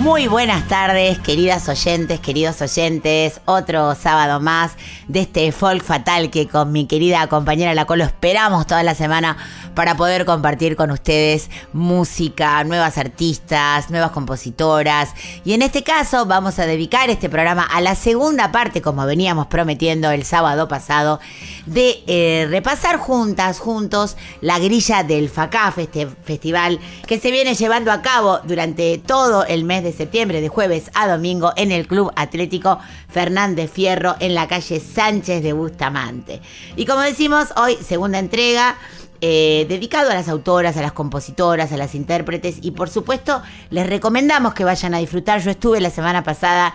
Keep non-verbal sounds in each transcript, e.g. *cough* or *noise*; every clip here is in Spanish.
Muy buenas tardes, queridas oyentes, queridos oyentes. Otro sábado más de este folk fatal que con mi querida compañera La Colo esperamos toda la semana para poder compartir con ustedes música, nuevas artistas, nuevas compositoras. Y en este caso vamos a dedicar este programa a la segunda parte, como veníamos prometiendo el sábado pasado, de eh, repasar juntas, juntos, la grilla del FACAF, este festival que se viene llevando a cabo durante todo el mes de septiembre, de jueves a domingo, en el Club Atlético Fernández Fierro, en la calle Sánchez de Bustamante. Y como decimos, hoy segunda entrega. eh, dedicado a las autoras, a las compositoras, a las intérpretes y por supuesto les recomendamos que vayan a disfrutar. Yo estuve la semana pasada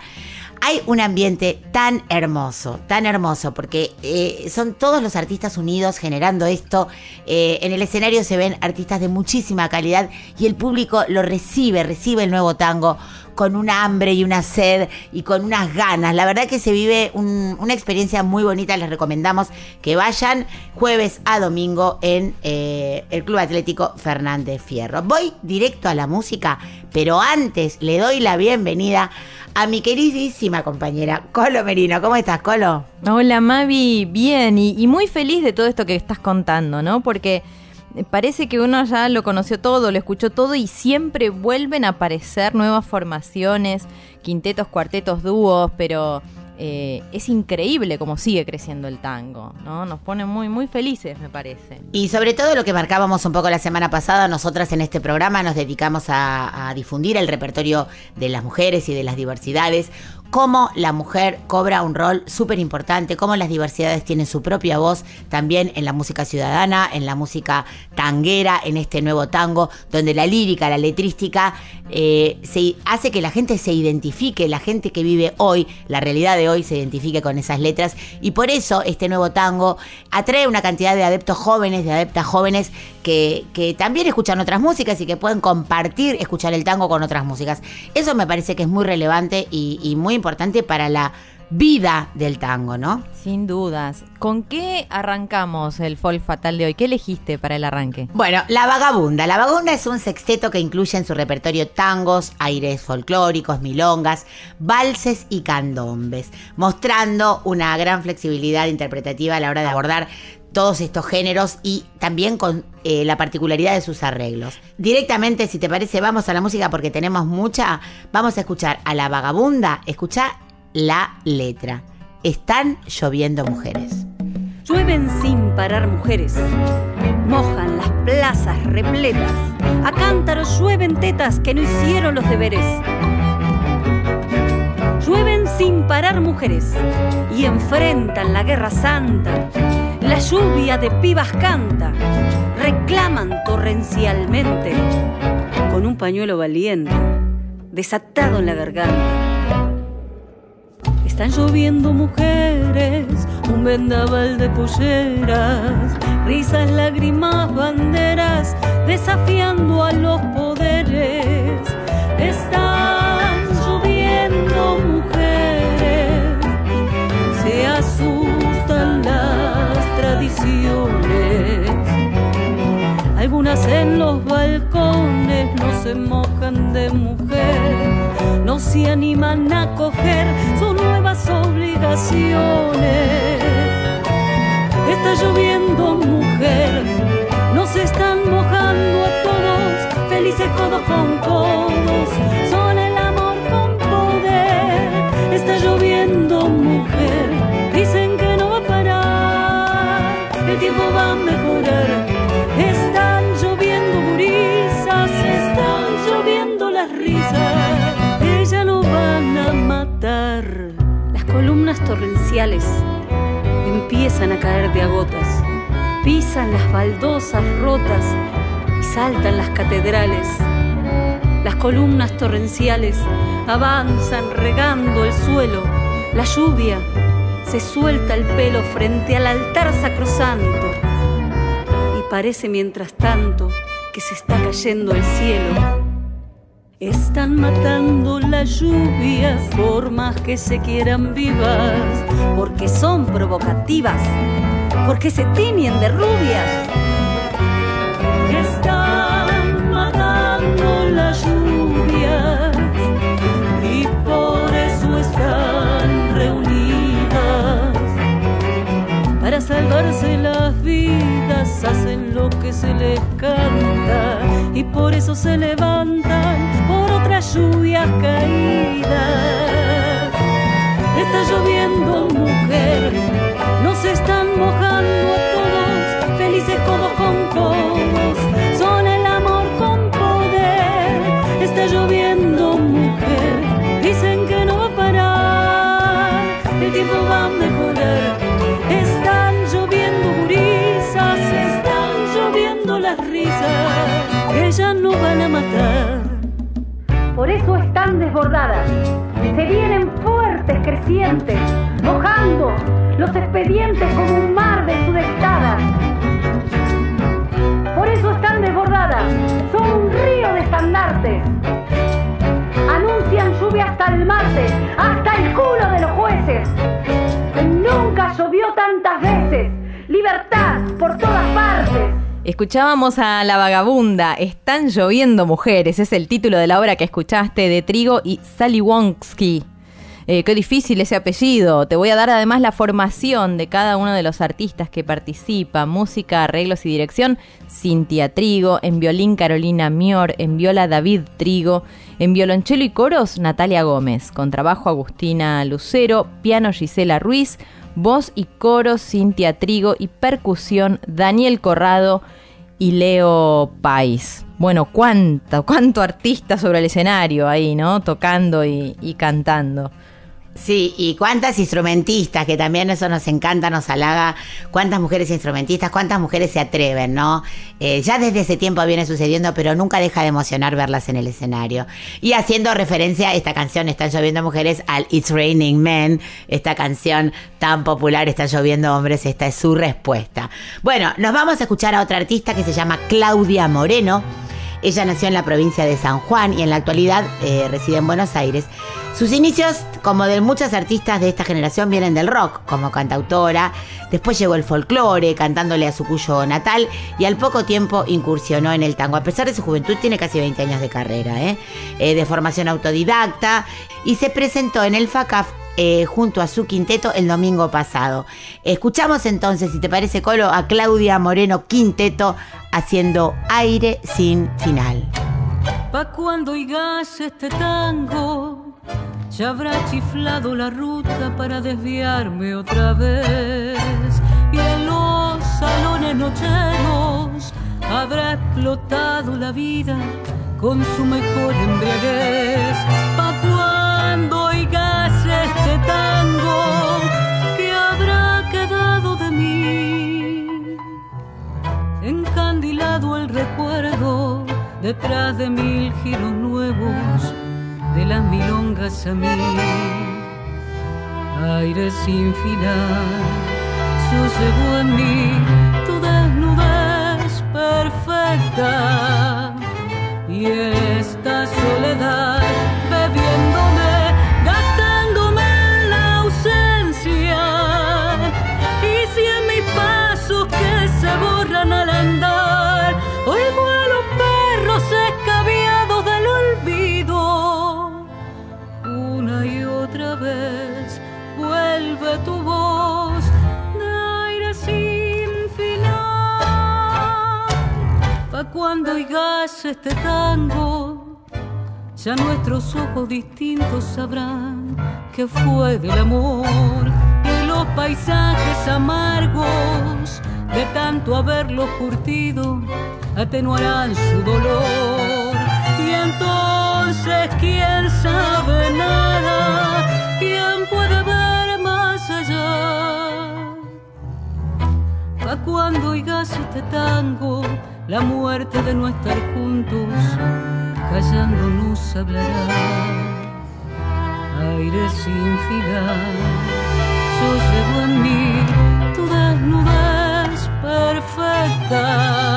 hay un ambiente tan hermoso, tan hermoso, porque eh, son todos los artistas unidos generando esto. Eh, en el escenario se ven artistas de muchísima calidad y el público lo recibe, recibe el nuevo tango con una hambre y una sed y con unas ganas. La verdad que se vive un- una experiencia muy bonita. Les recomendamos que vayan jueves a domingo en eh, el Club Atlético Fernández Fierro. Voy directo a la música, pero antes le doy la bienvenida a mi queridísima compañera Colo Merino. ¿Cómo estás, Colo? Hola Mavi, bien y, y muy feliz de todo esto que estás contando, ¿no? Porque parece que uno ya lo conoció todo, lo escuchó todo y siempre vuelven a aparecer nuevas formaciones, quintetos, cuartetos, dúos, pero eh, es increíble cómo sigue creciendo el tango, ¿no? Nos pone muy, muy felices, me parece. Y sobre todo lo que marcábamos un poco la semana pasada, nosotras en este programa nos dedicamos a, a difundir el repertorio de las mujeres y de las diversidades, cómo la mujer cobra un rol súper importante, cómo las diversidades tienen su propia voz también en la música ciudadana, en la música tanguera, en este nuevo tango, donde la lírica, la letrística, eh, se hace que la gente se identifique, la gente que vive hoy, la realidad de hoy se identifique con esas letras y por eso este nuevo tango atrae una cantidad de adeptos jóvenes, de adeptas jóvenes que, también escuchan otras músicas y que pueden compartir, escuchar el tango con otras músicas. Eso me parece que es muy relevante y, y muy importante para la vida del tango, ¿no? Sin dudas. ¿Con qué arrancamos el folk fatal de hoy? ¿Qué elegiste para el arranque? Bueno, La Vagabunda. La Vagabunda es un sexteto que incluye en su repertorio tangos, aires folclóricos, milongas, valses y candombes, mostrando una gran flexibilidad interpretativa a la hora de abordar todos estos géneros y también con eh, la particularidad de sus arreglos. Directamente, si te parece, vamos a la música porque tenemos mucha. Vamos a escuchar a La Vagabunda. Escucha la letra. Están lloviendo mujeres. Llueven sin parar mujeres, mojan las plazas repletas, a cántaros llueven tetas que no hicieron los deberes. Llueven sin parar mujeres y enfrentan la guerra santa. La lluvia de pibas canta, reclaman torrencialmente con un pañuelo valiente, desatado en la garganta. Están lloviendo mujeres, un vendaval de polleras, risas, lágrimas, banderas, desafiando a los poderes. Los balcones no se mojan de mujer, no se animan a coger sus nuevas obligaciones. Está lloviendo mujer, nos están mojando a todos, felices codos con codos, son el amor con poder. Está lloviendo mujer, dicen que no va a parar, el tiempo va a mejorar. Columnas torrenciales empiezan a caer de a gotas, pisan las baldosas rotas y saltan las catedrales. Las columnas torrenciales avanzan regando el suelo. La lluvia se suelta el pelo frente al altar sacrosanto y parece mientras tanto que se está cayendo el cielo. Están matando las lluvias, formas que se quieran vivas, porque son provocativas, porque se tiñen de rubias. Están matando las lluvias y por eso están reunidas. Para salvarse las vidas hacen lo que se les canta y por eso se levantan por otras lluvias caídas. Está lloviendo mujer, nos están mojando como un mar de sudestadas. Por eso están desbordadas. Son un río de estandartes. Anuncian lluvia hasta el martes, hasta el culo de los jueces. Nunca llovió tantas veces. Libertad por todas partes. Escuchábamos a La Vagabunda, Están lloviendo mujeres, es el título de la obra que escuchaste de Trigo y Sally Wonsky. Eh, qué difícil ese apellido. Te voy a dar además la formación de cada uno de los artistas que participa. Música, arreglos y dirección, Cintia Trigo. En violín, Carolina Mior. En viola, David Trigo. En violonchelo y coros, Natalia Gómez. Con trabajo, Agustina Lucero. Piano, Gisela Ruiz. Voz y coro, Cintia Trigo. Y percusión, Daniel Corrado y Leo Pais. Bueno, cuánto, cuánto artista sobre el escenario ahí, ¿no? Tocando y cantando. Sí, y cuántas instrumentistas, que también eso nos encanta, nos halaga, cuántas mujeres instrumentistas, cuántas mujeres se atreven, ¿no? Eh, ya desde ese tiempo viene sucediendo, pero nunca deja de emocionar verlas en el escenario. Y haciendo referencia a esta canción, Están lloviendo mujeres, al It's Raining Men, esta canción tan popular, Están lloviendo hombres, esta es su respuesta. Bueno, nos vamos a escuchar a otra artista que se llama Claudia Moreno. Ella nació en la provincia de San Juan y en la actualidad eh, reside en Buenos Aires. Sus inicios, como de muchas artistas de esta generación, vienen del rock, como cantautora. Después llegó el folclore, cantándole a su cuyo natal, y al poco tiempo incursionó en el tango. A pesar de su juventud, tiene casi 20 años de carrera, ¿eh? Eh, de formación autodidacta, y se presentó en el FACAF eh, junto a su quinteto el domingo pasado. Escuchamos entonces, si te parece, Colo, a Claudia Moreno Quinteto haciendo aire sin final. Pa' cuando oigas este tango, ya habrá chiflado la ruta para desviarme otra vez. Y en los salones nocheros habrá explotado la vida con su mejor embriaguez. Pa' cuando oigas este tango, que habrá quedado de mí? encandilado el recuerdo detrás de mil giros nuevos de las milongas a mí. Aire sin final, llevo en mí tu desnudez perfecta y esta soledad cuando oigas este tango, ya nuestros ojos distintos sabrán que fue del amor y los paisajes amargos de tanto haberlos curtido atenuarán su dolor. Y entonces, ¿quién sabe muerte de no estar juntos callando nos hablará. Aire sin final, yo llevo en mí tu desnudez perfecta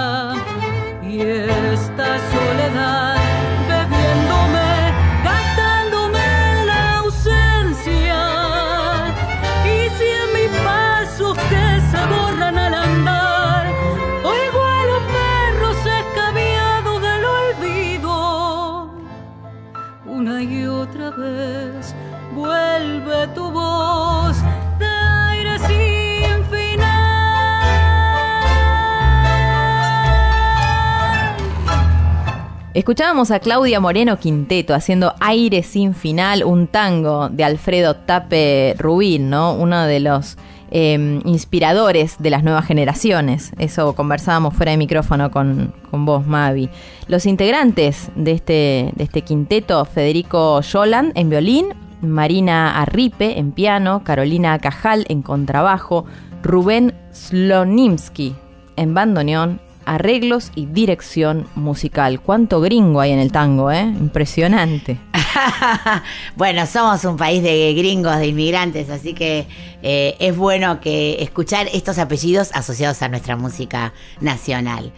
Escuchábamos a Claudia Moreno Quinteto haciendo Aire sin final, un tango de Alfredo Tape Rubín, ¿no? Uno de los eh, inspiradores de las nuevas generaciones. Eso conversábamos fuera de micrófono con, con vos, Mavi. Los integrantes de este, de este quinteto, Federico Yolan en violín, Marina Arripe en piano, Carolina Cajal en contrabajo, Rubén Slonimsky en bandoneón, arreglos y dirección musical. ¿Cuánto gringo hay en el tango, eh? Impresionante. *laughs* bueno, somos un país de gringos, de inmigrantes, así que eh, es bueno que escuchar estos apellidos asociados a nuestra música nacional.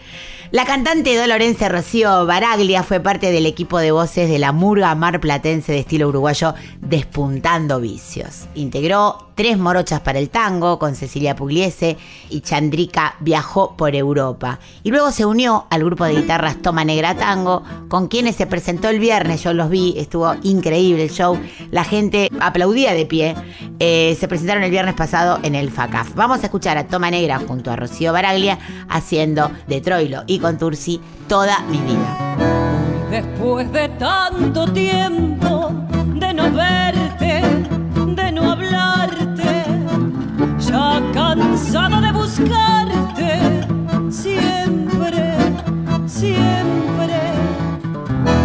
La cantante dolorense Rocío Baraglia fue parte del equipo de voces de la murga marplatense de estilo uruguayo Despuntando Vicios. Integró Tres Morochas para el Tango con Cecilia Pugliese y Chandrika viajó por Europa. Y luego se unió al grupo de guitarras Toma Negra Tango, con quienes se presentó el viernes. Yo los vi, estuvo increíble el show. La gente aplaudía de pie. Eh, se presentaron el viernes pasado en el FACAF. Vamos a escuchar a Toma Negra junto a Rocío Baraglia haciendo de Troilo y Contursi toda mi vida. Después de tanto tiempo de no verte, de no hablarte, ya cansado de buscarte, siempre, siempre,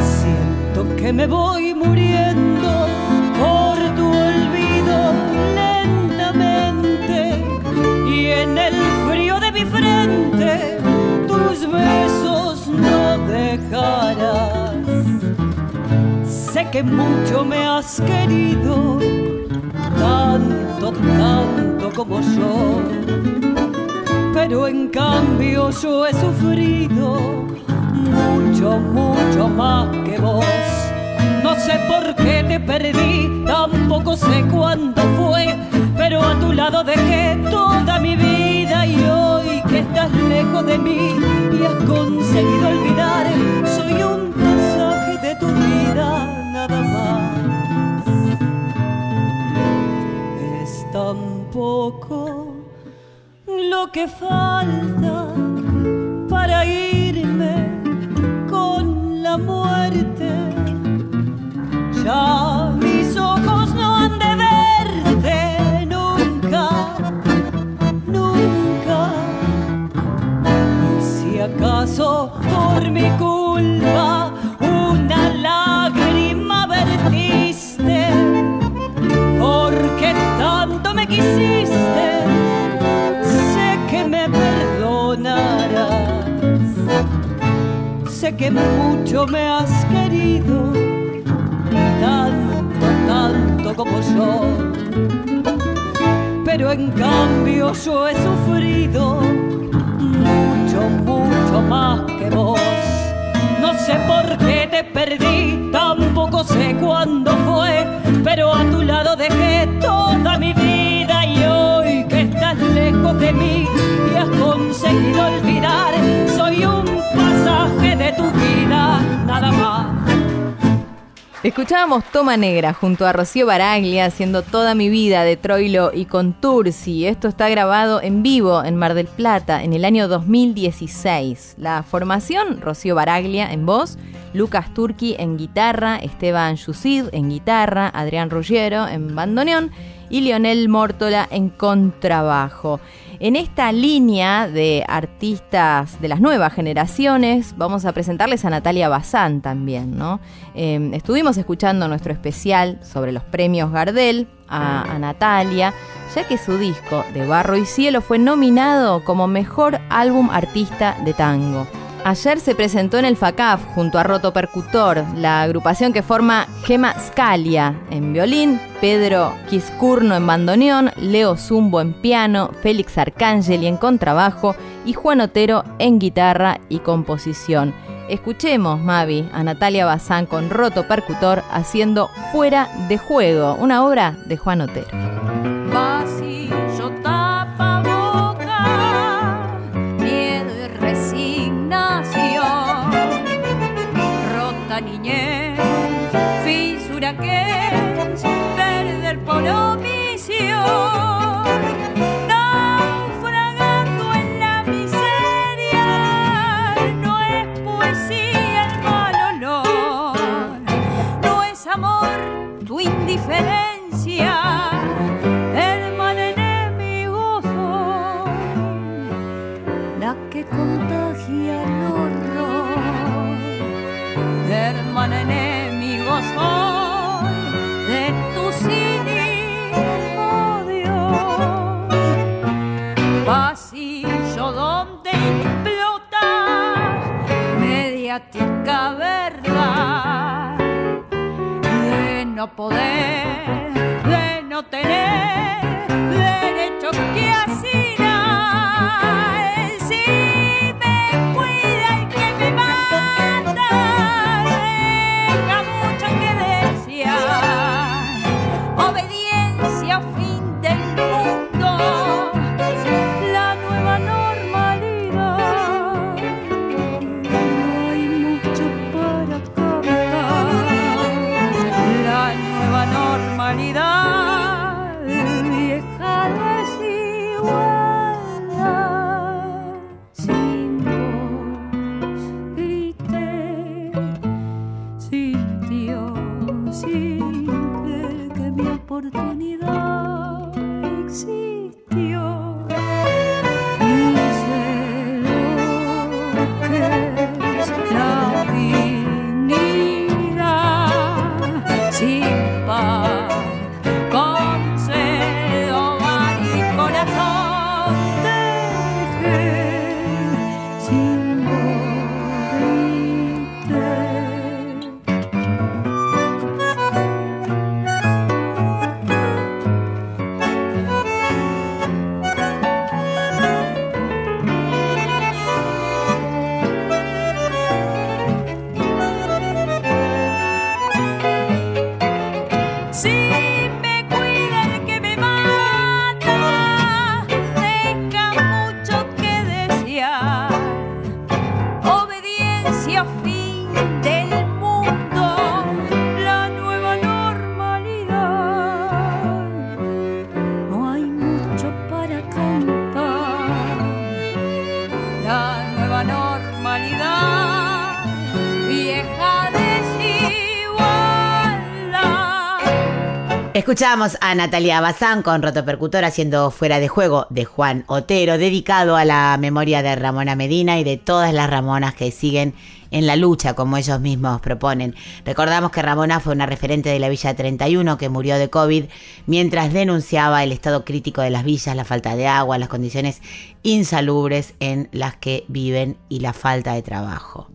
siento que me voy muriendo que mucho me has querido, tanto, tanto como yo. Pero en cambio yo he sufrido mucho, mucho más que vos. No sé por qué te perdí, tampoco sé cuándo fue, pero a tu lado dejé toda mi vida y hoy que estás lejos de mí y has conseguido olvidar, soy un lo que falta para irme con la muerte. Ya mis ojos no han de verte nunca, nunca. Si acaso por mi culpa Sé que mucho me has querido, tanto, tanto como yo. Pero en cambio yo he sufrido mucho, mucho más que vos. No sé por qué te perdí, tampoco sé cuándo fue, pero a tu lado dejé toda mi vida y hoy que estás lejos de mí y has conseguido olvidar, soy un de tu vida, nada más. Escuchábamos Toma Negra junto a Rocío Baraglia haciendo toda mi vida de Troilo y con Tursi. Esto está grabado en vivo en Mar del Plata en el año 2016. La formación, Rocío Baraglia en voz, Lucas Turki en guitarra, Esteban Yusid en guitarra, Adrián Ruggiero en bandoneón y Lionel Mórtola en contrabajo. En esta línea de artistas de las nuevas generaciones, vamos a presentarles a Natalia Bazán también, ¿no? Eh, estuvimos escuchando nuestro especial sobre los premios Gardel a, a Natalia, ya que su disco de Barro y Cielo fue nominado como mejor álbum artista de tango. Ayer se presentó en el FACAF junto a Roto Percutor, la agrupación que forma Gema Scalia en violín, Pedro Quiscurno en bandoneón, Leo Zumbo en piano, Félix Arcángeli en contrabajo y Juan Otero en guitarra y composición. Escuchemos, Mavi, a Natalia Bazán con Roto Percutor haciendo Fuera de Juego, una obra de Juan Otero. Oh. Escuchamos a Natalia Bazán con Roto Percutor haciendo Fuera de Juego de Juan Otero, dedicado a la memoria de Ramona Medina y de todas las Ramonas que siguen en la lucha, como ellos mismos proponen. Recordamos que Ramona fue una referente de la Villa 31 que murió de COVID mientras denunciaba el estado crítico de las villas, la falta de agua, las condiciones insalubres en las que viven y la falta de trabajo.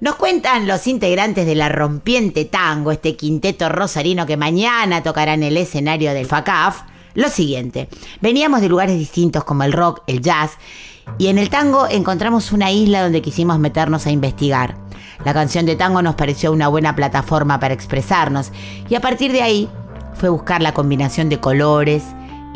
Nos cuentan los integrantes de la Rompiente Tango, este quinteto rosarino que mañana tocará en el escenario del FACAF, lo siguiente. Veníamos de lugares distintos como el rock, el jazz, y en el tango encontramos una isla donde quisimos meternos a investigar. La canción de tango nos pareció una buena plataforma para expresarnos, y a partir de ahí fue buscar la combinación de colores,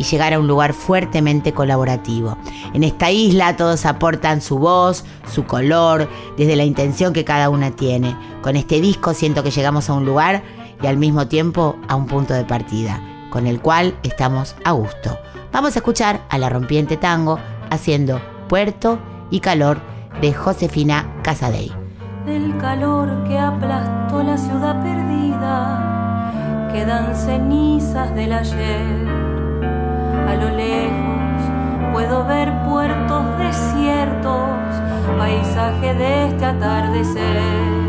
y llegar a un lugar fuertemente colaborativo. En esta isla todos aportan su voz, su color, desde la intención que cada una tiene. Con este disco siento que llegamos a un lugar y al mismo tiempo a un punto de partida, con el cual estamos a gusto. Vamos a escuchar a la rompiente tango haciendo Puerto y Calor de Josefina Casadei. del calor que aplastó la ciudad perdida, quedan cenizas. A lo lejos puedo ver puertos desiertos, paisaje de este atardecer.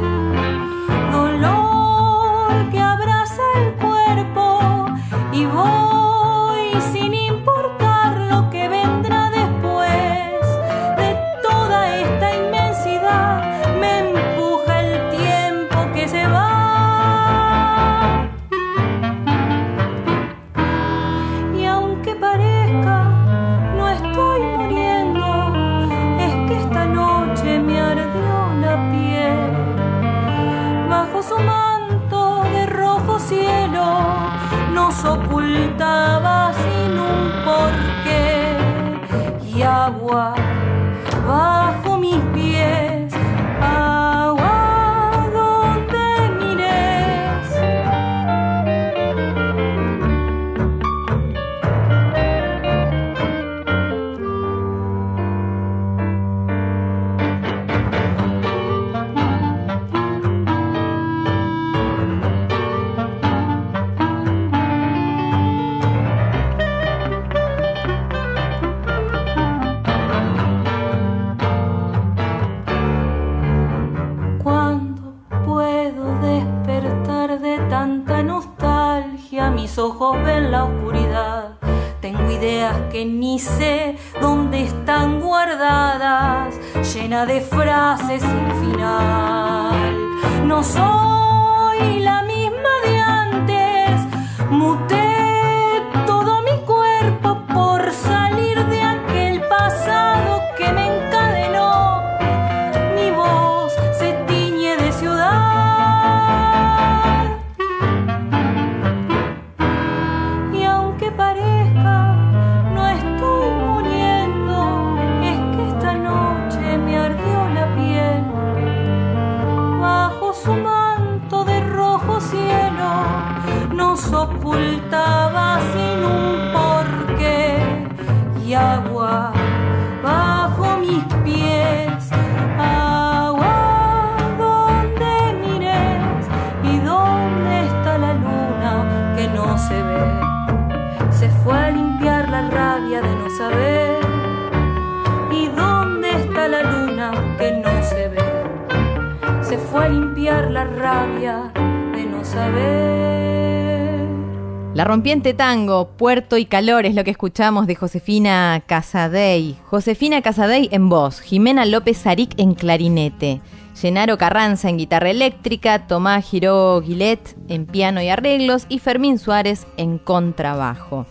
Rompiente tango, Puerto y Calor es lo que escuchamos de Josefina Casadei. Josefina Casadei en voz, Jimena López Zaric en clarinete, Llenaro Carranza en guitarra eléctrica, Tomás Giró Guilet en piano y arreglos y Fermín Suárez en contrabajo.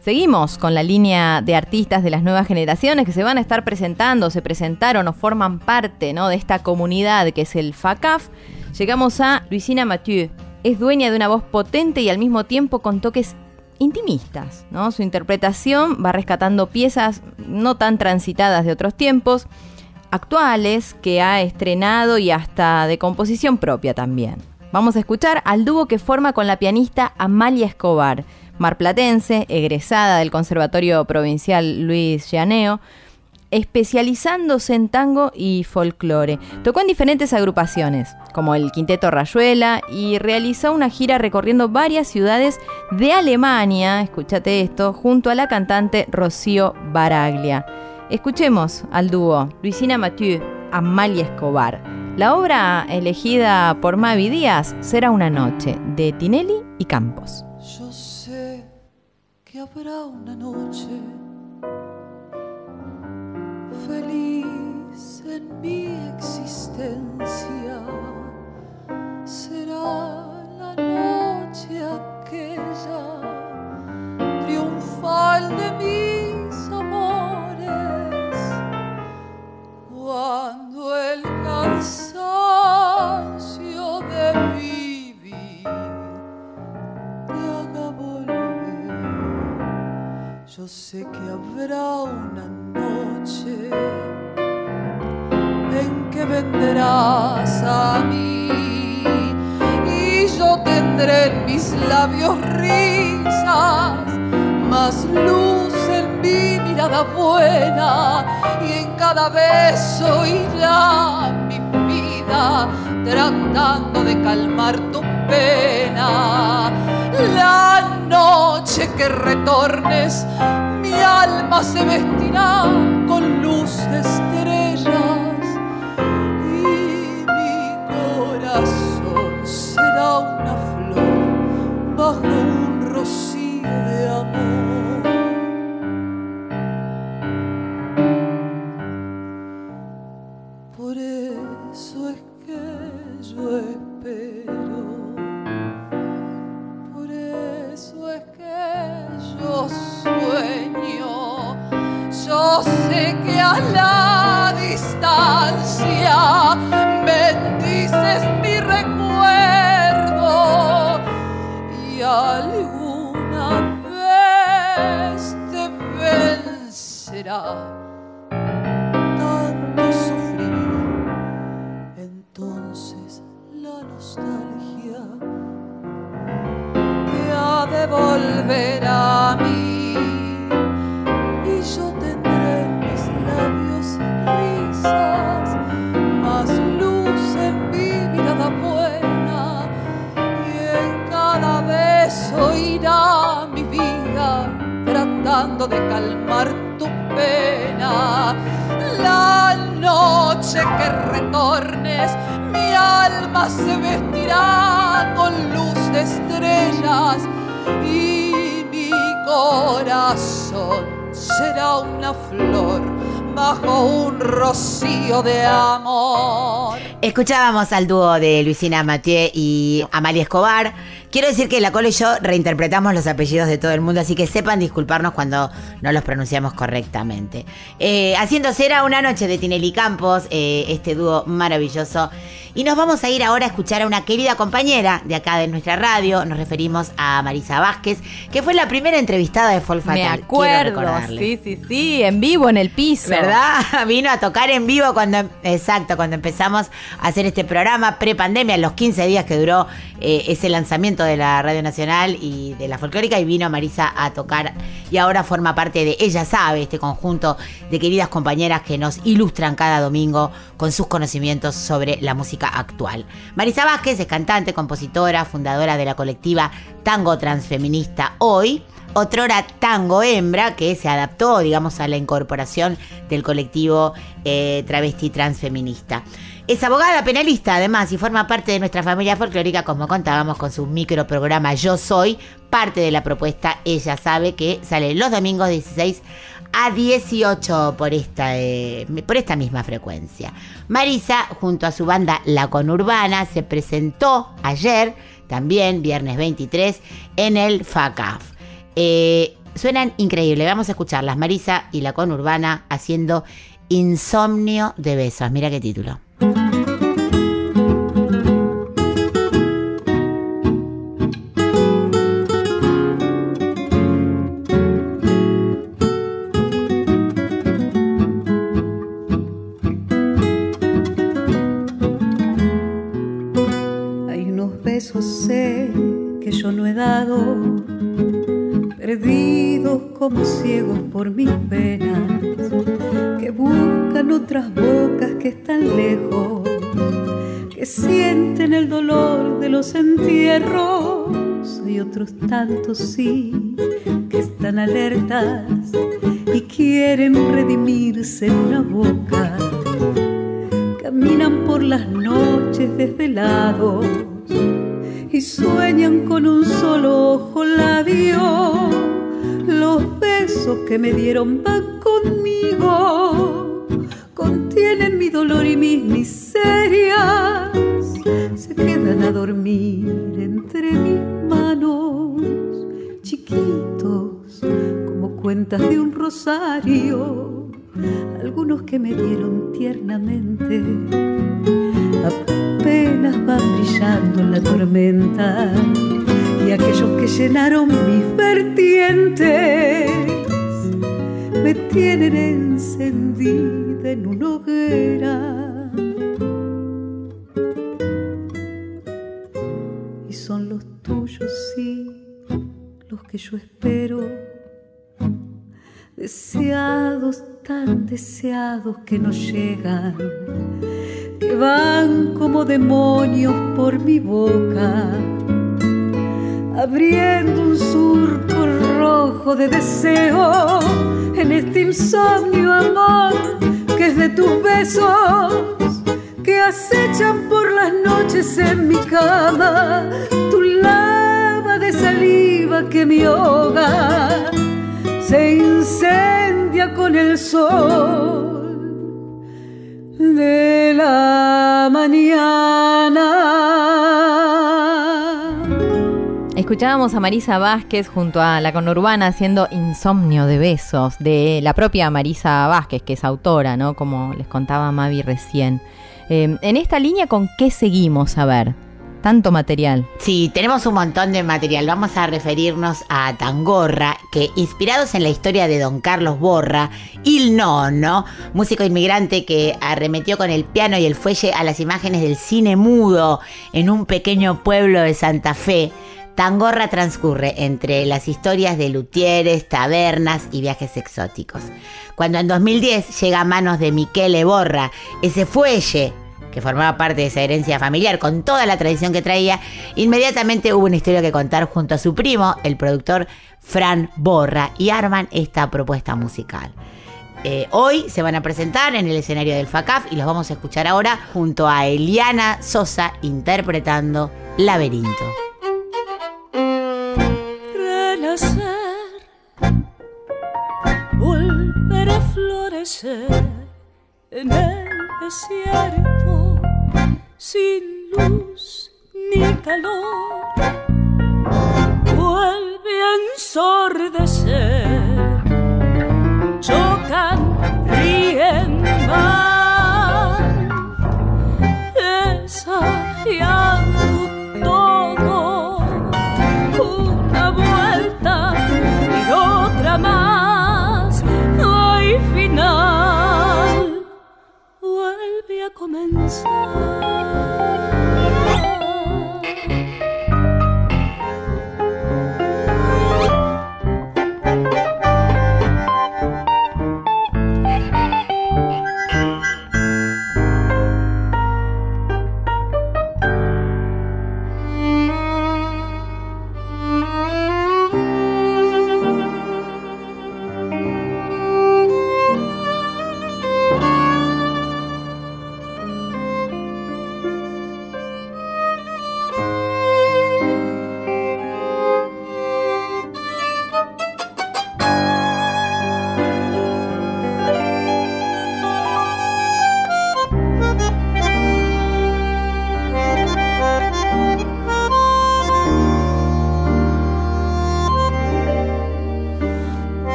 Seguimos con la línea de artistas de las nuevas generaciones que se van a estar presentando, se presentaron o forman parte de esta comunidad que es el FACAF. Llegamos a Luisina Mathieu. Es dueña de una voz potente y al mismo tiempo con toques intimistas. ¿no? Su interpretación va rescatando piezas no tan transitadas de otros tiempos, actuales, que ha estrenado y hasta de composición propia también. Vamos a escuchar al dúo que forma con la pianista Amalia Escobar, marplatense, egresada del Conservatorio Provincial Luis Llaneo, especializándose en tango y folclore. Tocó en diferentes agrupaciones, como el Quinteto Rayuela, y realizó una gira recorriendo varias ciudades de Alemania, escúchate esto, junto a la cantante Rocío Baraglia. Escuchemos al dúo Luisina Mathieu, Amalia Escobar. La obra elegida por Mavi Díaz será Una Noche, de Tinelli y Campos. Yo sé que habrá una noche feliz en mi existencia. Será la noche aquella triunfal de mis amores. Cuando el cansancio Yo sé que habrá una noche en que vendrás a mí y yo tendré en mis labios risas, más luz en mi mirada buena y en cada beso irá mi vida tratando de calmar tu pena. La noche que retornes, mi alma se vestirá con luz de Sé que a la distancia bendices mi recuerdo y alguna vez te vencerá. Mi alma se vestirá con luz de estrellas y mi corazón será una flor bajo un rocío de amor. Escuchábamos al dúo de Luisina Mathieu y Amalia Escobar. Quiero decir que la Colo y yo reinterpretamos los apellidos de todo el mundo, así que sepan disculparnos cuando no los pronunciamos correctamente. Eh, haciendo cera una noche de Tinelli Campos, eh, este dúo maravilloso. Y nos vamos a ir ahora a escuchar a una querida compañera de acá de nuestra radio. Nos referimos a Marisa Vázquez, que fue la primera entrevistada de Folk Me Fatal. Acuerdo, sí, sí, sí, en vivo, en el piso. ¿Verdad? *laughs* Vino a tocar en vivo cuando, exacto, cuando empezamos hacer este programa pre-pandemia, los 15 días que duró eh, ese lanzamiento de la Radio Nacional y de la Folclórica, y vino Marisa a tocar y ahora forma parte de Ella Sabe, este conjunto de queridas compañeras que nos ilustran cada domingo con sus conocimientos sobre la música actual. Marisa Vázquez es cantante, compositora, fundadora de la colectiva Tango Transfeminista Hoy, otrora Tango Hembra, que se adaptó, digamos, a la incorporación del colectivo eh, travesti transfeminista. Es abogada penalista, además, y forma parte de nuestra familia folclórica, como contábamos con su microprograma Yo Soy, parte de la propuesta Ella Sabe, que sale los domingos 16 a 18 por esta, eh, por esta misma frecuencia. Marisa, junto a su banda La Conurbana, se presentó ayer, también viernes 23, en el FACAF. Eh, suenan increíble. Vamos a escucharlas. Marisa y la conurbana haciendo Insomnio de besos. Mira qué título. Como ciegos por mis penas, que buscan otras bocas que están lejos, que sienten el dolor de los entierros y otros tantos sí que están alertas y quieren redimirse en una boca caminan por las noches desvelados y sueñan con un solo ojo labio. Los besos que me dieron van conmigo, contienen mi dolor y mis miserias. Se quedan a dormir entre mis manos, chiquitos como cuentas de un rosario. Algunos que me dieron tiernamente, apenas van brillando en la tormenta, y aquellos que llenaron mis vertientes me tienen encendida en una hoguera. Y son los tuyos, sí, los que yo espero deseados, tan deseados que no llegan, que van como demonios por mi boca, abriendo un surco rojo de deseo en este insomnio amor que es de tus besos. Que acechan por las noches en mi cama, tu lava de saliva que me ahoga se incendia con el sol de la mañana. Escuchábamos a Marisa Vázquez junto a la conurbana haciendo Insomnio de besos, de la propia Marisa Vázquez, que es autora, ¿no? Como les contaba Mavi recién. Eh, en esta línea, ¿con qué seguimos? A ver. tanto material. Sí, tenemos un montón de material. Vamos a referirnos a Tangorra, que inspirados en la historia de don Carlos Borra, Il Nono, músico inmigrante que arremetió con el piano y el fuelle a las imágenes del cine mudo en un pequeño pueblo de Santa Fe. Tangorra transcurre entre las historias de luthieres, tabernas y viajes exóticos. Cuando en 2010 llega a manos de Michele Borra ese fuelle que formaba parte de esa herencia familiar con toda la tradición que traía, inmediatamente hubo una historia que contar junto a su primo, el productor Fran Borra, y arman esta propuesta musical. Eh, hoy se van a presentar en el escenario del FACAF y los vamos a escuchar ahora junto a Eliana Sosa interpretando Laberinto. En el desierto, sin luz ni calor, vuelve a ensordecer,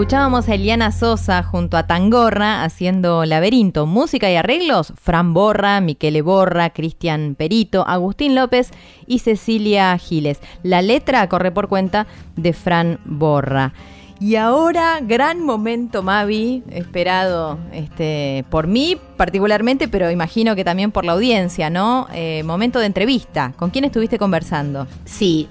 Escuchábamos a Eliana Sosa junto a Tangorra haciendo Laberinto, música y arreglos, Fran Borra, Miquele Borra, Cristian Perito, Agustín López y Cecilia Giles. La letra corre por cuenta de Fran Borra. Y ahora, gran momento, Mavi, esperado este, por mí particularmente, pero imagino que también por la audiencia, ¿no? Eh, momento de entrevista. ¿Con quién estuviste conversando? Sí.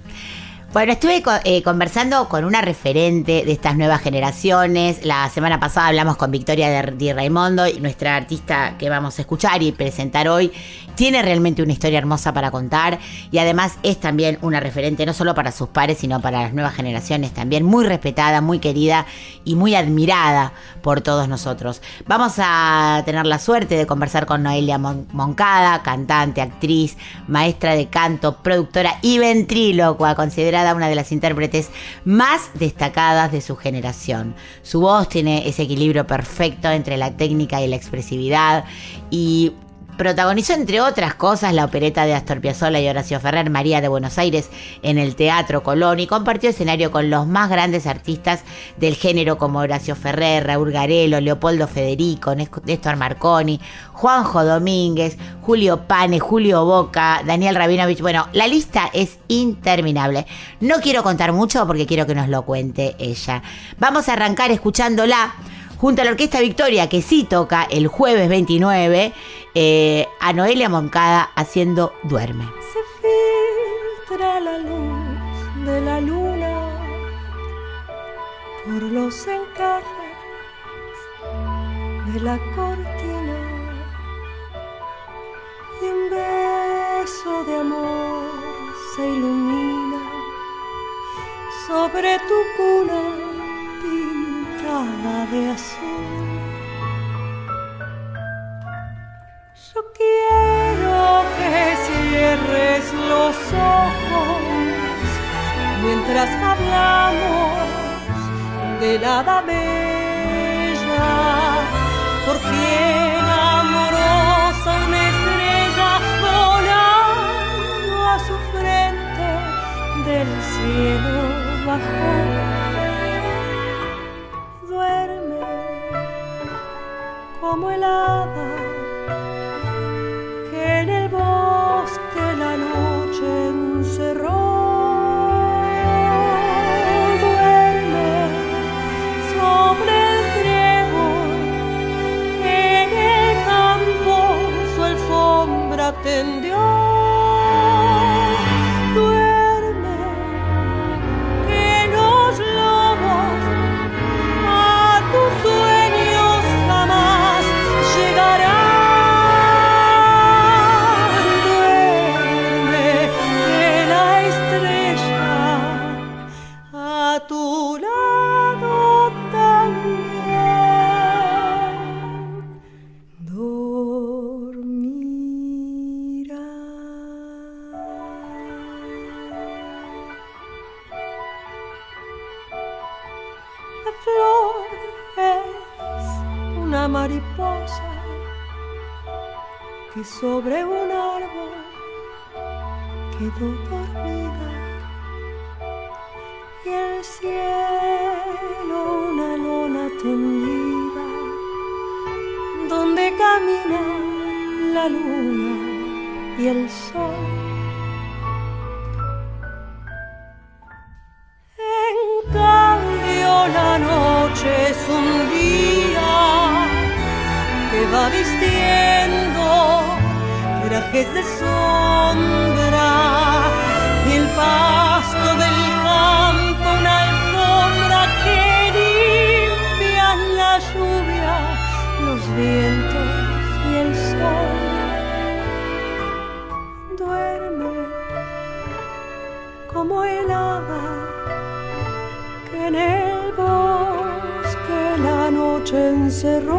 Bueno, estuve eh, conversando con una referente de estas nuevas generaciones. La semana pasada hablamos con Victoria de, Di Raimondo, nuestra artista que vamos a escuchar y presentar hoy. Tiene realmente una historia hermosa para contar y además es también una referente no solo para sus pares, sino para las nuevas generaciones también. Muy respetada, muy querida y muy admirada por todos nosotros. Vamos a tener la suerte de conversar con Noelia Mon- Moncada, cantante, actriz, maestra de canto, productora y ventrílocua, considerada una de las intérpretes más destacadas de su generación. Su voz tiene ese equilibrio perfecto entre la técnica y la expresividad y Protagonizó, entre otras cosas, la opereta de Astor Piazzolla y Horacio Ferrer, María de Buenos Aires, en el Teatro Colón y compartió escenario con los más grandes artistas del género como Horacio Ferrer, Raúl Garelo, Leopoldo Federico, Néstor Marconi, Juanjo Domínguez, Julio Pane, Julio Boca, Daniel Rabinovich. Bueno, la lista es interminable. No quiero contar mucho porque quiero que nos lo cuente ella. Vamos a arrancar escuchándola junto a la Orquesta Victoria, que sí toca el jueves 29, eh, a Noelia Moncada haciendo Duerme. se filtra la luz de la luna por los encajes de la cortina y un beso de amor se ilumina sobre tu cuna pintada de azul. Mientras hablamos de la bella, porque amorosa una estrella volando a su frente del cielo bajó. Duerme como el sobre un árbol quedó dormida y el cielo una lona tendida donde camina la luna y el sol. En cambio la noche es un día que va vistiendo trajes de sombra y el pasto del campo una alfombra que limpia la lluvia, los vientos y el sol. Duerme como el hada que en el bosque la noche encerró.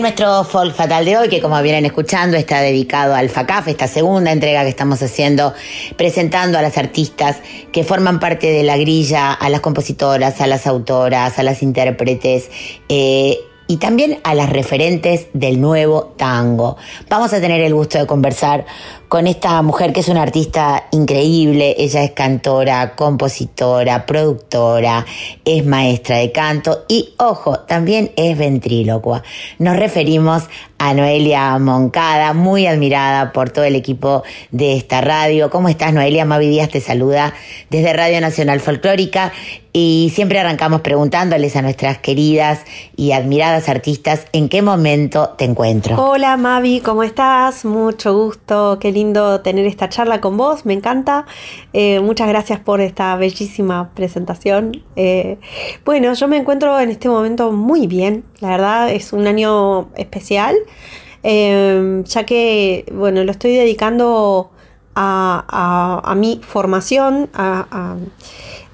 Nuestro folk fatal de hoy, que como vienen escuchando, está dedicado al FACAF, esta segunda entrega que estamos haciendo, presentando a las artistas que forman parte de la grilla, a las compositoras, a las autoras, a las intérpretes. eh, y también a las referentes del nuevo tango. Vamos a tener el gusto de conversar con esta mujer que es una artista increíble. Ella es cantora, compositora, productora, es maestra de canto y, ojo, también es ventrílocua. Nos referimos a Noelia Moncada, muy admirada por todo el equipo de esta radio. ¿Cómo estás, Noelia? Mavi Díaz te saluda desde Radio Nacional Folclórica y siempre arrancamos preguntándoles a nuestras queridas y admiradas artistas en qué momento te encuentro. Hola Mavi, ¿cómo estás? Mucho gusto, qué lindo tener esta charla con vos, me encanta. Eh, muchas gracias por esta bellísima presentación. Eh, bueno, yo me encuentro en este momento muy bien, la verdad es un año especial, eh, ya que, bueno, lo estoy dedicando a, a- a mi formación, a-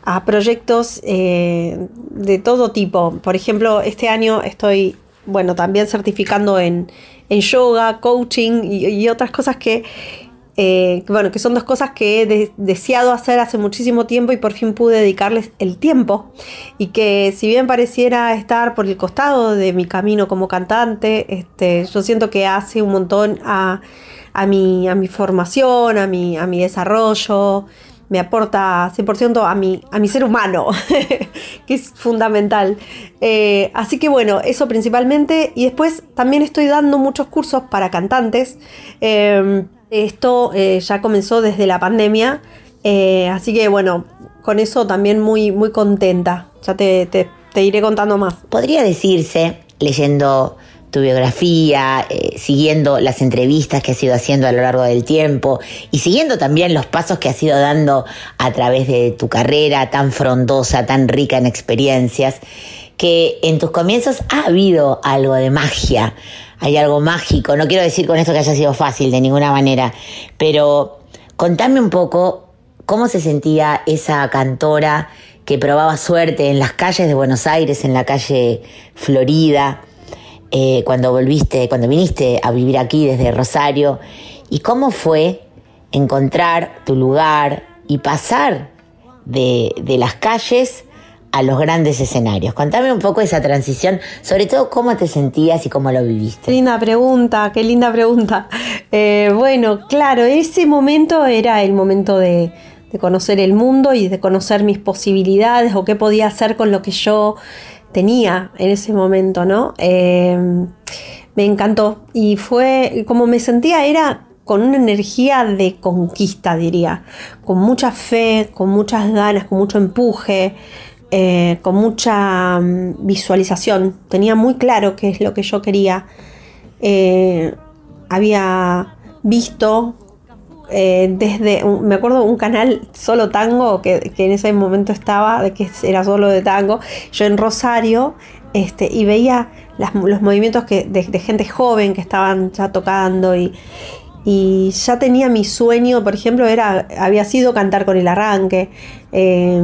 a proyectos de todo tipo. Por ejemplo, este año estoy, bueno, también certificando en, en yoga, coaching y, y otras cosas que, eh, bueno, que son dos cosas que he de- deseado hacer hace muchísimo tiempo y por fin pude dedicarles el tiempo. Y que si bien pareciera estar por el costado de mi camino como cantante, este, yo siento que hace un montón a, a mi, a mi formación, a mi, a mi desarrollo me aporta 100% a mi, a mi ser humano, *laughs* que es fundamental. Eh, así que bueno, eso principalmente. Y después también estoy dando muchos cursos para cantantes. Eh, esto eh, ya comenzó desde la pandemia. así que bueno, con eso también muy, muy contenta. Ya te- te iré contando más. Podría decirse, leyendo tu biografía, eh, siguiendo las entrevistas que has ido haciendo a lo largo del tiempo y siguiendo también los pasos que has ido dando a través de tu carrera tan frondosa, tan rica en experiencias, que en tus comienzos ha habido algo de magia, hay algo mágico. No quiero decir con esto que haya sido fácil de ninguna manera, pero contame un poco cómo se sentía esa cantora que probaba suerte en las calles de Buenos Aires, en la calle Florida, eh, cuando volviste, cuando viniste a vivir aquí desde Rosario, y cómo fue encontrar tu lugar y pasar de, las calles a los grandes escenarios. Contame un poco esa transición, sobre todo cómo te sentías y cómo lo Qué viviste. linda pregunta, qué linda pregunta. *laughs* Eh, bueno, claro, ese momento era el momento de conocer el mundo y de conocer mis posibilidades o qué podía hacer con lo que yo tenía en ese momento, ¿no? Eh, me encantó y fue como me sentía era con una energía de conquista, diría, con mucha fe, con muchas ganas, con mucho empuje, eh, con mucha mm, visualización. Tenía muy claro qué es lo que yo quería. Eh, había visto eh, desde, me acuerdo un canal solo tango que, que en ese momento estaba, de que era solo de tango, yo en Rosario, este, y veía los movimientos que, de, gente joven que estaban ya tocando y, y ya tenía mi sueño, por ejemplo, era, había sido cantar con el arranque, eh,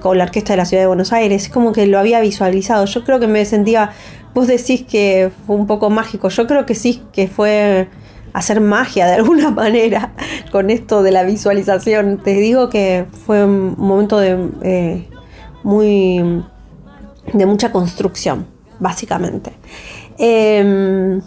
con la orquesta de la ciudad de Buenos Aires, es como que lo había visualizado. Yo creo que me sentía, vos decís que fue un poco mágico, yo creo que sí, que fue hacer magia de alguna *laughs* manera con esto de la visualización. Te digo que fue un momento de eh, muy de mucha construcción, básicamente. Em,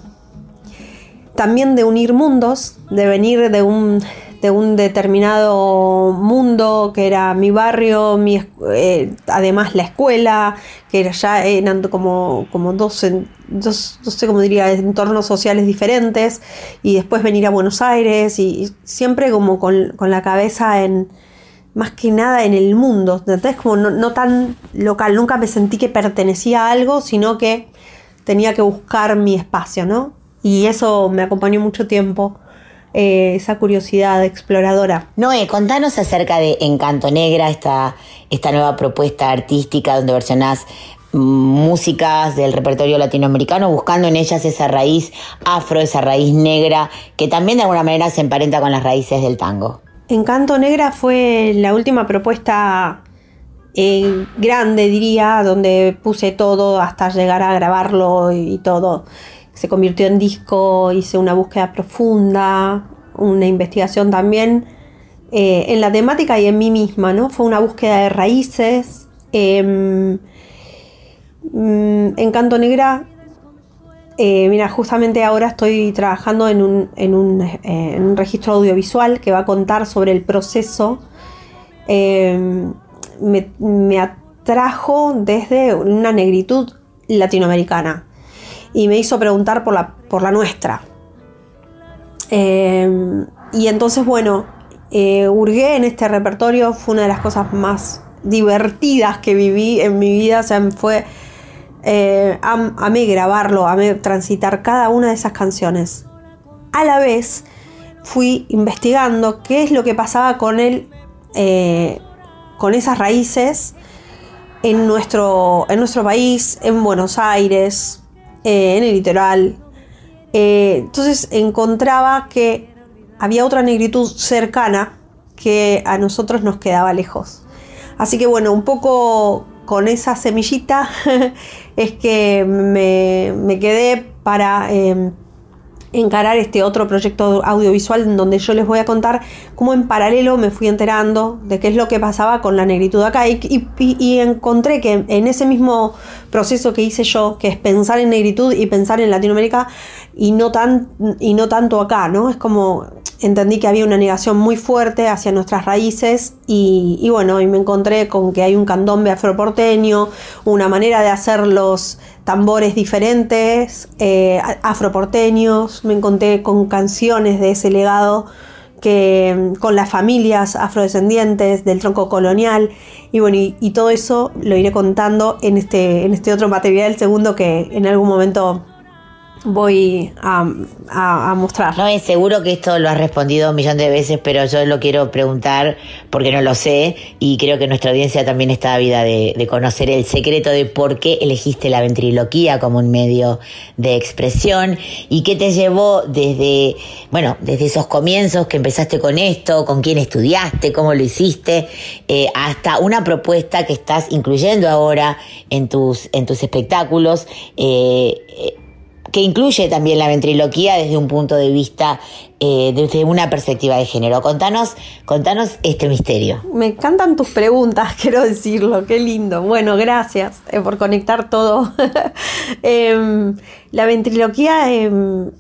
también de unir mundos, de venir de un, de un determinado mundo que era mi barrio, mi, eh, además la escuela, que era ya eran como, como dos, dos, no sé cómo diría, entornos sociales diferentes, y después venir a Buenos Aires, y, y siempre como con, con la cabeza en, más que nada en el mundo, ¿entendés? Como no, no tan local, nunca me sentí que pertenecía a algo, sino que tenía que buscar mi espacio, ¿no? Y eso me acompañó mucho tiempo, eh, esa curiosidad exploradora. Noé, contanos acerca de Encanto Negra, esta, esta nueva propuesta artística donde versionás músicas del repertorio latinoamericano, buscando en ellas esa raíz afro, esa raíz negra, que también de alguna manera se emparenta con las raíces del tango. Encanto Negra fue la última propuesta eh, grande, diría, donde puse todo hasta llegar a grabarlo y todo. Se convirtió en disco, hice una búsqueda profunda, una investigación también eh, en la temática y en mí misma, ¿no? Fue una búsqueda de raíces. em, mm, Encanto Negra eh, mira, justamente ahora estoy trabajando en un, en, un, eh, en un registro audiovisual que va a contar sobre el proceso. Eh, me, me atrajo desde una negritud latinoamericana y me hizo preguntar por la, por la nuestra. Eh, y entonces, bueno, eh, hurgué en este repertorio, fue una de las cosas más divertidas que viví en mi vida, o sea, fue eh, am- amé grabarlo, amé transitar cada una de esas canciones. A la vez fui investigando qué es lo que pasaba con él, eh, con esas raíces en nuestro, en nuestro país, en Buenos Aires, eh, en el litoral. Eh, entonces encontraba que había otra negritud cercana que a nosotros nos quedaba lejos. Así que bueno, un poco con esa semillita *laughs* es que me, me quedé para eh, encarar este otro proyecto audiovisual en donde yo les voy a contar cómo en paralelo me fui enterando de qué es lo que pasaba con la negritud acá y, y- encontré que en ese mismo proceso que hice yo, que es pensar en negritud y pensar en Latinoamérica y no, tan, y no tanto acá, ¿no? Es como entendí que había una negación muy fuerte hacia nuestras raíces y, bueno, y me encontré con que hay un candombe afroporteño, una manera de hacer los tambores diferentes, eh, afroporteños, me encontré con canciones de ese legado que con las familias afrodescendientes del tronco colonial. Y bueno y, todo eso lo iré contando en este en este otro material segundo que en algún momento voy a, a- mostrar. No, es seguro que esto lo has respondido un millón de veces, pero yo lo quiero preguntar porque no lo sé y creo que nuestra audiencia también está ávida de, de conocer el secreto de por qué elegiste la ventriloquía como un medio de expresión y qué te llevó desde, bueno, desde esos comienzos que empezaste con esto, con quién estudiaste, cómo lo hiciste, eh, hasta una propuesta que estás incluyendo ahora en tus, en tus espectáculos. eh, eh, que incluye también la ventriloquía desde un punto de vista, eh, desde una perspectiva de género. Contanos, contanos este misterio. Me encantan tus preguntas, *laughs* quiero decirlo, qué lindo. Bueno, gracias eh, por conectar todo. *laughs* Em, la ventriloquía em,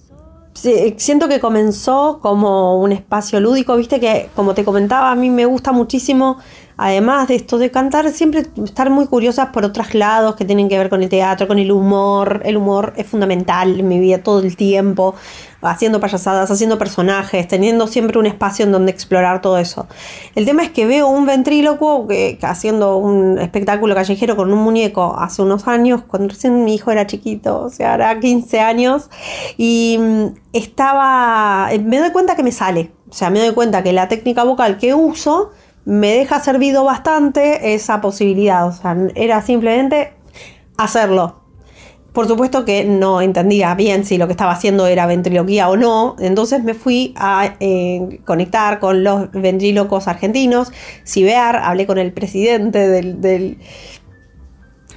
siento que comenzó como un espacio lúdico, viste que como te comentaba, a mí me gusta muchísimo, además de esto de cantar, siempre estar muy curiosas por otros lados que tienen que ver con el teatro, con el humor. El humor es fundamental en mi vida todo el tiempo, haciendo payasadas, haciendo personajes, teniendo siempre un espacio en donde explorar todo eso. El tema es que veo un ventrílocuo que haciendo un espectáculo callejero con un muñeco hace unos años, cuando recién mi hijo era chiquito, o sea, hará 15 años, y mm, estaba, eh, me doy cuenta que me sale, o sea, me doy cuenta que la técnica vocal que uso me deja servido bastante esa posibilidad, o sea, era simplemente hacerlo. Por supuesto que no entendía bien si lo que estaba haciendo era ventriloquía o no, entonces me fui a eh, conectar con los ventrílocos argentinos, Cibear, hablé con el presidente del, del-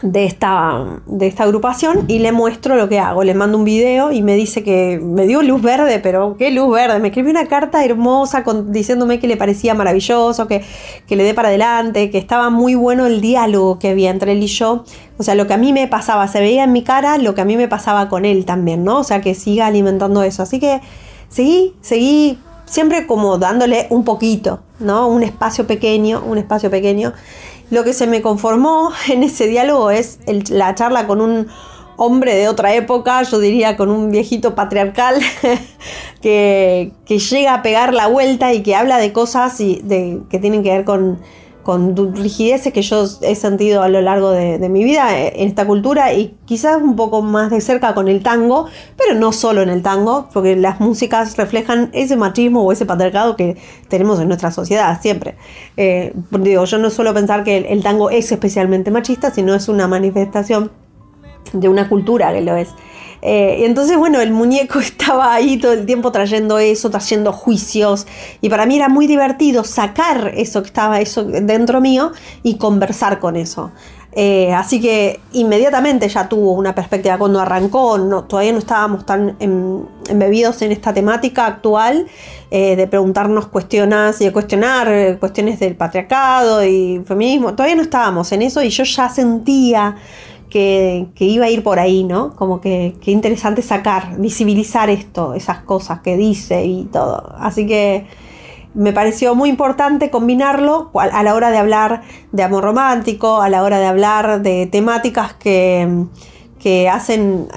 de, esta, de esta agrupación y le muestro lo que hago, le mando un video y me dice que me dio luz verde, pero qué luz verde, me escribió una carta hermosa con- diciéndome que le parecía maravilloso, que, que le dé para adelante, que estaba muy bueno el diálogo que había entre él y yo, o sea, lo que a mí me pasaba, se veía en mi cara lo que a mí me pasaba con él también, ¿no? O sea, que siga alimentando eso, así que seguí, seguí siempre como dándole un poquito, ¿no? Un espacio pequeño, un espacio pequeño. Lo que se me conformó *laughs* en ese diálogo es la charla con un hombre de otra época, yo diría con un viejito patriarcal, *laughs* que, que llega a pegar la vuelta y que habla de cosas y de, que tienen que ver con, con rigideces que yo he sentido a lo largo de, de mi vida eh, en esta cultura y quizás un poco más de cerca con el tango, pero no solo en el tango, porque las músicas reflejan ese machismo o ese patriarcado que tenemos en nuestra sociedad siempre. Eh, digo, yo no suelo pensar que el, el tango es especialmente machista, sino es una manifestación de una cultura que lo es. Eh, entonces, bueno, el muñeco *laughs* estaba ahí todo el tiempo trayendo eso, trayendo juicios. Y para mí era muy divertido sacar eso que estaba eso dentro mío y conversar con eso. Eh, así que inmediatamente ya tuvo una perspectiva cuando arrancó, no, todavía no estábamos tan em- embebidos en esta temática actual eh, de preguntarnos cuestiones y de cuestionar cuestiones del patriarcado y feminismo, todavía no estábamos en eso y yo ya sentía que, iba a ir por ahí, ¿no? Como que, interesante sacar, visibilizar esto, esas cosas que dice y todo. Así que me pareció muy importante combinarlo a a la hora de hablar de amor romántico, a la hora de hablar de temáticas que, que hacen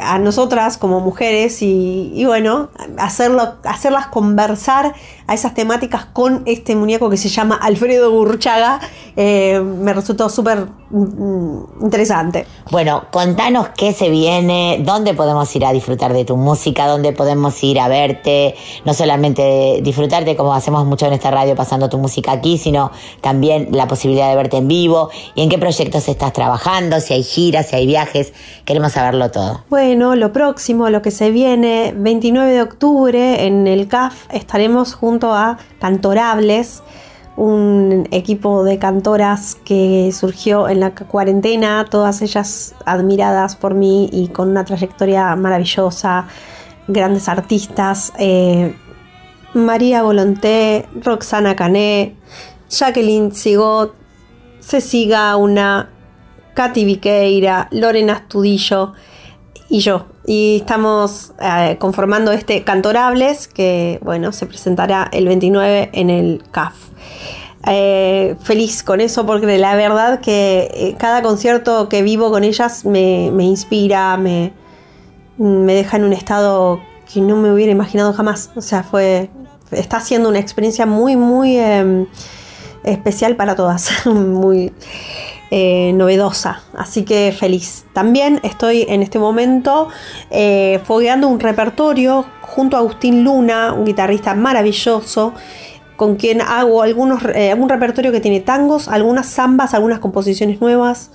a nosotras como mujeres y, y bueno, hacerlo, hacerlas conversar a esas temáticas con este muñeco que se llama Alfredo Burchaga, eh, me resultó súper mm, interesante. Bueno, contanos qué se viene, dónde podemos ir a disfrutar de tu música, dónde podemos ir a verte, no solamente disfrutarte como hacemos mucho en esta radio pasando tu música aquí, sino también la posibilidad de verte en vivo y en qué proyectos estás trabajando, si hay giras, si hay viajes, queremos saberlo todo. Bueno, lo próximo, lo que se viene, 29 de octubre en el CAF estaremos junto a Cantorables, un equipo de cantoras que surgió en la cuarentena, todas ellas admiradas por mí y con una trayectoria maravillosa, grandes artistas. eh, María Volonté, Roxana Cané, Jacqueline Sigot, Cecilia Gauna, Katy Viqueira, Lorena Astudillo y yo. y estamos eh, conformando este Cantorables que, bueno, se presentará el 29 en el CAF. Eh, feliz con eso porque la verdad que eh, cada concierto que vivo con ellas me, me inspira, me, me deja en un estado que no me hubiera imaginado jamás. O sea, fue. Está siendo una experiencia muy, muy eh, especial para todas. *laughs* muy eh, novedosa. Así que feliz. También estoy en este momento eh, fogueando un repertorio junto a Agustín Luna, un guitarrista maravilloso. Con quien hago algunos, eh, algún repertorio que tiene tangos, algunas zambas, algunas composiciones nuevas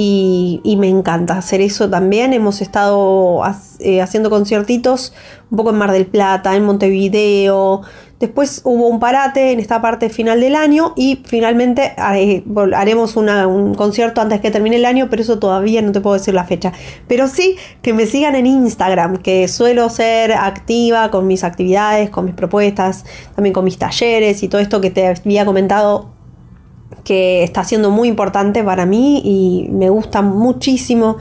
y, me encanta hacer eso también. Hemos estado eh, haciendo conciertitos un poco en Mar del Plata, en Montevideo. Después hubo un parate en esta parte final del año y finalmente eh, haremos un concierto antes que termine el año, pero eso todavía no te puedo decir la fecha. Pero sí que me sigan en Instagram, que suelo ser activa con mis actividades, con mis propuestas, también con mis talleres y todo esto que te había comentado que está siendo muy importante para mí y me gusta muchísimo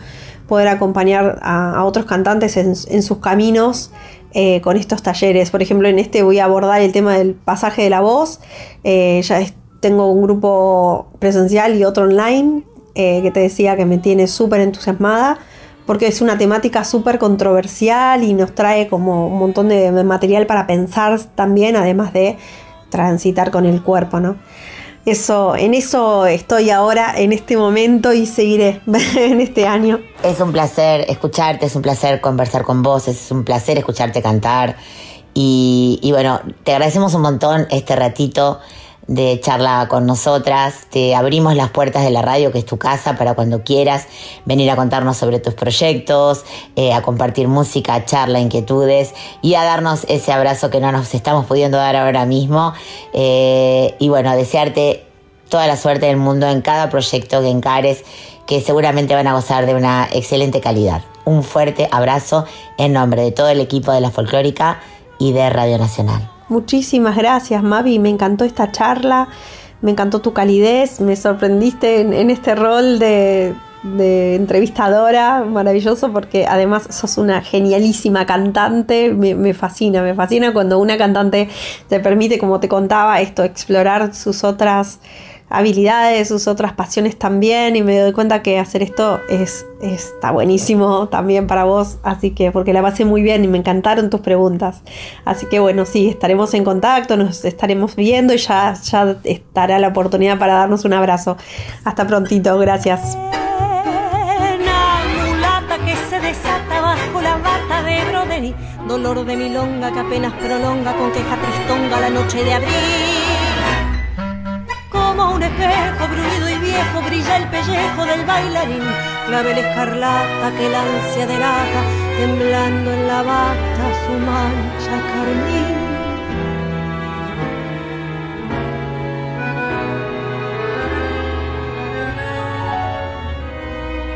poder acompañar a, otros cantantes en, sus caminos eh, con estos talleres. Por ejemplo, en este voy a abordar el tema del pasaje de la voz. Eh, ya tengo un grupo presencial y otro online eh, que te decía que me tiene súper entusiasmada porque es una temática súper controversial y nos trae como un montón de de material para pensar también, además de transitar con el cuerpo, ¿no? Eso, en eso estoy ahora, en este momento y seguiré *laughs* en este año. Es un placer escucharte, es un placer conversar con vos, es un placer escucharte cantar. Y, y bueno, te agradecemos un montón este ratito de charla con nosotras. Te abrimos las puertas de la radio, que es tu casa, para cuando quieras venir a contarnos sobre tus proyectos, eh, a compartir música, charla, inquietudes y a darnos ese abrazo que no nos estamos pudiendo dar ahora mismo. Eh, y bueno, desearte toda la suerte del mundo en cada proyecto que encares, que seguramente van a gozar de una excelente calidad. Un fuerte abrazo en nombre de todo el equipo de la folclórica y de Radio Nacional. Muchísimas gracias, Mavi. Me encantó esta charla, me encantó tu calidez, me sorprendiste en, este rol de, de entrevistadora, maravilloso, porque además sos una genialísima cantante. Me, me fascina, me fascina cuando una cantante te permite, como te contaba, esto, explorar sus otras habilidades, sus otras pasiones también y me doy cuenta que hacer esto es, está buenísimo también para vos, así que porque la pasé muy bien y me encantaron tus preguntas. Así que bueno, sí, estaremos en contacto, nos estaremos viendo y ya, ya estará la oportunidad para darnos un abrazo. Hasta prontito, gracias. Dolor de milonga que apenas prolonga con queja tristonga la noche de abril. Como un espejo bruñido y viejo brilla el pellejo del bailarín, clavel escarlata que el ansia delata, temblando en la bata su mancha carmín.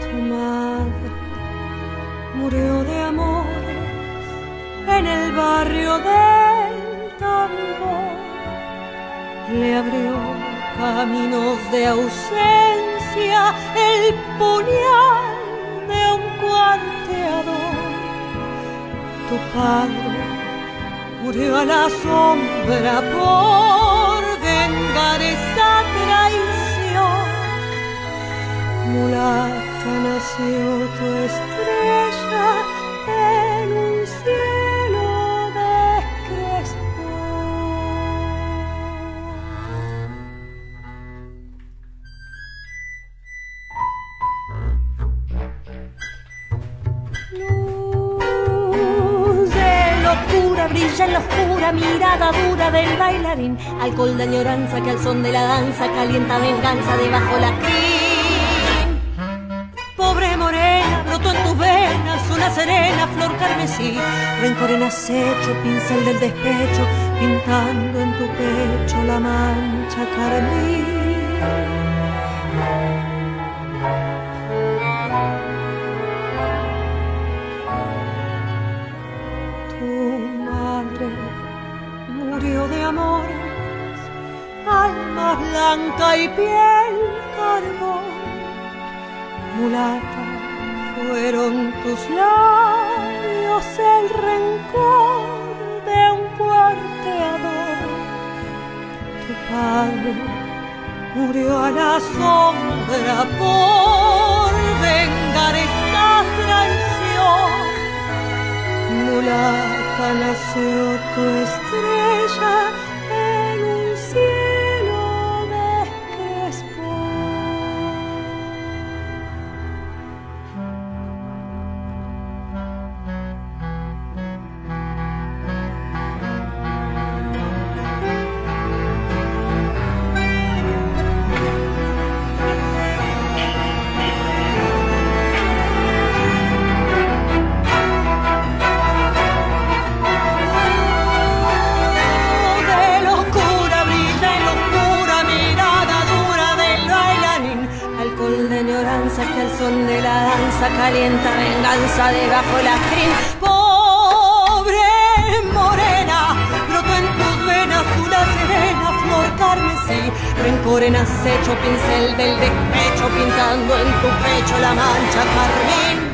Tu madre murió de amores en el barrio del tambor. Le abrió caminos de ausencia el puñal de un cuarteador. Tu padre murió a la sombra por vengar esa traición. Mulata nació tu estrella locura brilla en la oscura mirada dura del bailarín. Alcohol de añoranza que al son de la danza calienta venganza debajo la crin. Pobre morena, brotó en tus venas una serena flor carmesí. Rencor en acecho, pincel del despecho, pintando en tu pecho la mancha carmín. Blanca y piel carbón. Mulata Fueron tus labios el rencor de un cuarteador. Tu padre murió a la sombra por vengar esta traición. Mulata nació tu estrella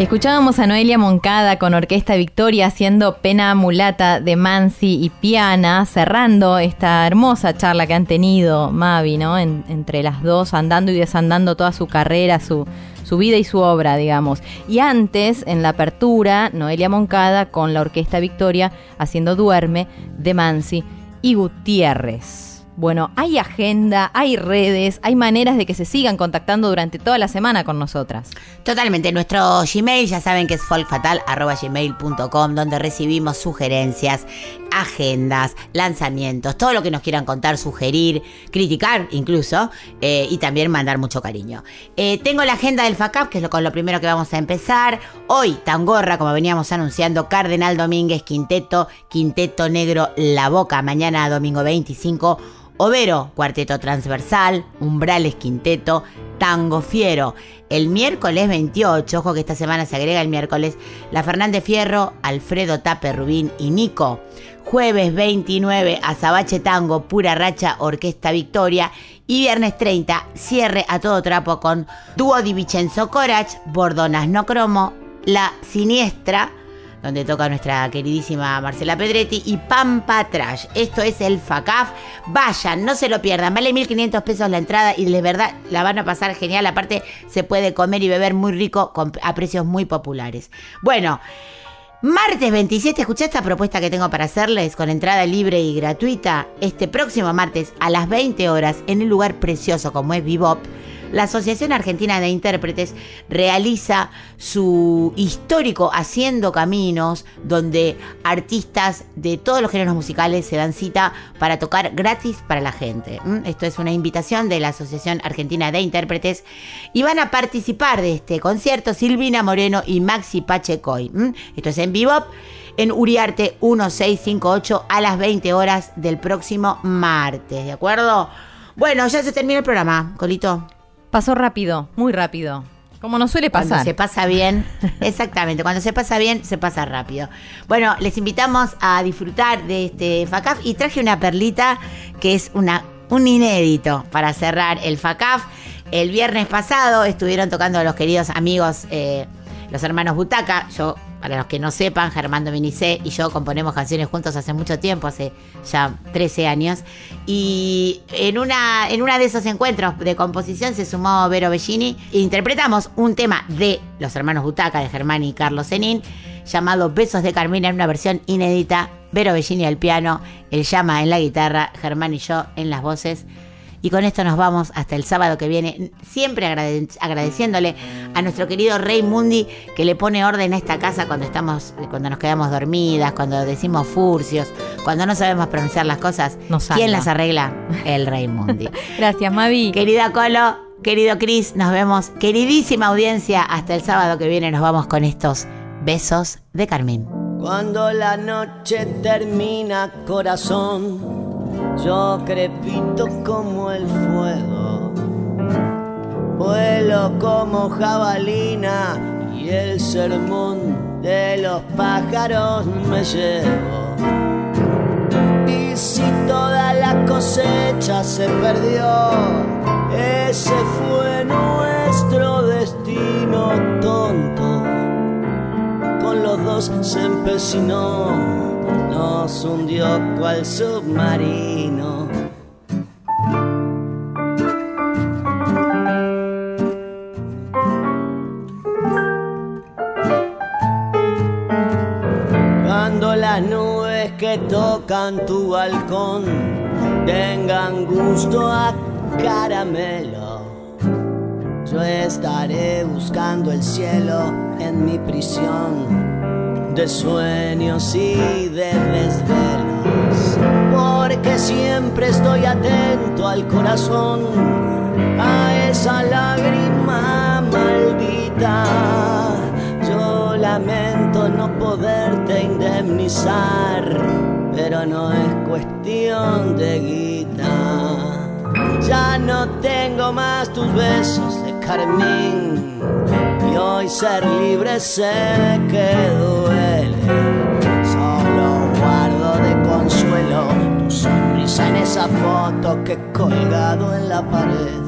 Escuchábamos a Noelia Moncada con Orquesta Victoria haciendo Pena Mulata de Mansi y Piana, cerrando esta hermosa charla que han tenido Mavi, ¿no? En- entre las dos, andando y desandando toda su carrera, su, su vida y su obra, digamos. Y antes, en la apertura, Noelia Moncada con la Orquesta Victoria haciendo Duerme de Mansi y Gutiérrez. Bueno, hay agenda, hay redes, hay maneras de que se sigan contactando durante toda la semana con nosotras. Totalmente. Nuestro Gmail, ya saben que es folkfatal.gmail.com, donde recibimos sugerencias, agendas, lanzamientos, todo lo que nos quieran contar, sugerir, criticar incluso, eh, y también mandar mucho cariño. Eh, tengo la agenda del FACAP, que es lo, con lo primero que vamos a empezar. Hoy, Tangorra, como veníamos anunciando, Cardenal Domínguez, Quinteto, Quinteto Negro La Boca, mañana domingo 25. Overo, cuarteto transversal, Umbrales quinteto, Tango Fiero. El miércoles 28, ojo que esta semana se agrega el miércoles, La Fernández Fierro, Alfredo Tape Rubín y Nico. Jueves 29, Azabache Tango, Pura Racha, Orquesta Victoria. Y viernes 30, cierre a todo trapo con Dúo Di Vincenzo Corach, Bordonas No Cromo, La Siniestra, donde toca nuestra queridísima Marcela Pedretti, y Pampa Trash. Esto es el FACAF. Vayan, no se lo pierdan. Vale 1.500 pesos la entrada y de verdad la van a pasar genial. Aparte, se puede comer y beber muy rico a precios muy populares. Bueno. Martes 27, escuché esta propuesta que tengo para hacerles con entrada libre y gratuita. Este próximo martes a las 20 horas en un lugar precioso como es Bebop, la Asociación Argentina de Intérpretes realiza su histórico Haciendo Caminos, donde artistas de todos los géneros musicales se dan cita para tocar gratis para la gente. Esto es una invitación de la Asociación Argentina de Intérpretes y van a participar de este concierto Silvina Moreno y Maxi Pachecoy. Esto es en Bebop en Uriarte 1658 a las 20 horas del próximo martes, ¿de acuerdo? Bueno, ya se termina el programa, Colito. Pasó rápido, muy rápido. Como nos suele Cuando pasar. se pasa bien, *laughs* exactamente, cuando se pasa bien, se pasa rápido. Bueno, les invitamos a disfrutar de este FACAF y traje una perlita que es una, un inédito para cerrar el FACAF. El viernes pasado estuvieron tocando los queridos amigos, eh, los hermanos Butaca. Yo, para los que no sepan, Germán Dominicé y yo componemos canciones juntos hace mucho tiempo, hace ya 13 años. Y en una, de esos encuentros de composición se sumó Vero Bellini e interpretamos un tema de los hermanos Butaca, de Germán y Carlos Zenin, llamado Besos de Carmina en una versión inédita. Vero Bellini al piano, el llama en la guitarra, Germán y yo en las voces. Y con esto nos vamos hasta el sábado que viene, siempre agrade- agradeciéndole a nuestro querido Rey Mundi que le pone orden a esta casa cuando estamos, cuando nos quedamos dormidas, cuando decimos furcios, cuando no sabemos pronunciar las cosas. Nos. ¿Quién las arregla? El Rey Mundi. *laughs* Gracias, Mavi. Querida Colo, querido Cris, nos vemos. Queridísima audiencia, hasta el sábado que viene nos vamos con estos besos de Carmín. Cuando la noche termina, corazón, yo crepito como el fuego. Vuelo como jabalina y el sermón de los pájaros me llevo. Y si toda la cosecha se perdió, ese fue nuestro destino tonto. siglos se empecinó, nos hundió cual submarino. Cuando las nubes que tocan tu balcón tengan gusto a caramelo, yo estaré buscando el cielo en mi prisión de sueños y de desvelos, porque siempre estoy atento al corazón, a esa lágrima maldita. Yo lamento no poderte indemnizar, pero no es cuestión de guita. Ya no tengo más tus besos de carmín y hoy ser libre sé que duele. Sonrisa en esa foto que he colgado en la pared.